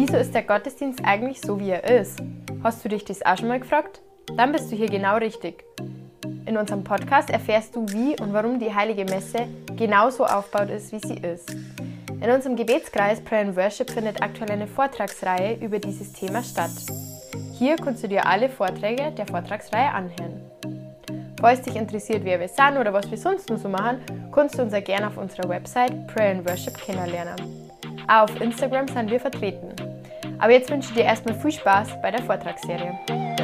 Wieso ist der Gottesdienst eigentlich so, wie er ist? Hast du dich das auch schon mal gefragt? Dann bist du hier genau richtig. In unserem Podcast erfährst du, wie und warum die Heilige Messe genauso aufgebaut ist, wie sie ist. In unserem Gebetskreis Prayer and Worship findet aktuell eine Vortragsreihe über dieses Thema statt. Hier kannst du dir alle Vorträge der Vortragsreihe anhören. Falls dich interessiert, wer wir sind oder was wir sonst noch so machen, kannst du uns auch gerne auf unserer Website Prayer and Worship kennenlernen. Auch auf Instagram sind wir vertreten. Aber jetzt wünsche ich dir erstmal viel Spaß bei der Vortragsserie.